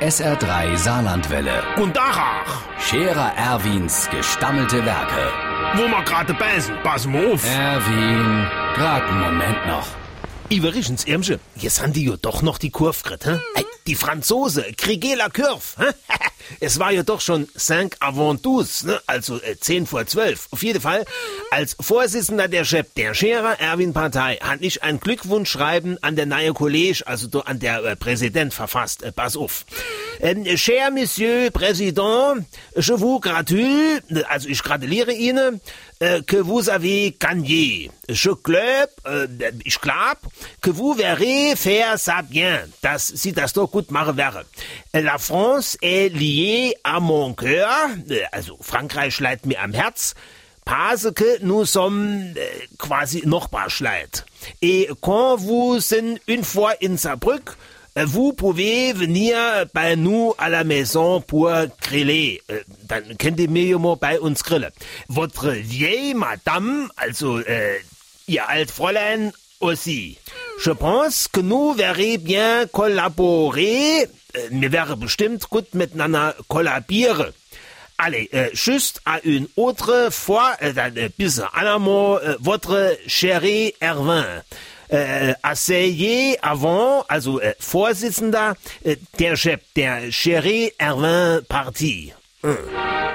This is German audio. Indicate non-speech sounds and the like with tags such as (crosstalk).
SR3 Saarlandwelle. Und Dachach, Scherer Erwins gestammelte Werke. wo wir gerade beißen, pass mal auf. Erwin, grad einen Moment noch. Iverichens Irmsche, jetzt haben die ja doch noch die Kurve gekriegt, hä? Ey, die Franzose, kriege la Kurve, hä? (laughs) Es war ja doch schon cinq avant tous, ne? also äh, 10 vor 12. Auf jeden Fall, als Vorsitzender der Chef der Scherer Erwin Partei hat ich ein Glückwunschschreiben an der neue College, also an der äh, Präsident verfasst. Äh, pass auf. Ähm, cher Monsieur Président, je vous gratule, also ich gratuliere Ihnen, äh, que vous avez gagné. Je glaube, äh, ich glaub, que vous verrez faire ça bien, dass Sie das doch gut machen werden. La France est liée à mon cœur, äh, also Frankreich leidet mir am Herz, parce que nous sommes äh, quasi Nachbarschleit. Et quand vous sind une fois in Saarbrück, äh, Vous pouvez venir bei nous à la maison pour griller. Dann könnt ihr mir ja mal bei uns grillen. Votre vieille madame, also äh, ihr alt Fräulein aussi. Je pense que nous verrons bien collaborer. Wir werden bestimmt gut miteinander kollabieren. Allez, euh, juste à une autre fois, euh, euh, bis à mot, euh, votre chéri Erwin. Äh, asseyez avant, also äh, Vorsitzender, äh, der Chef der Chéri Erwin Partie. Hm.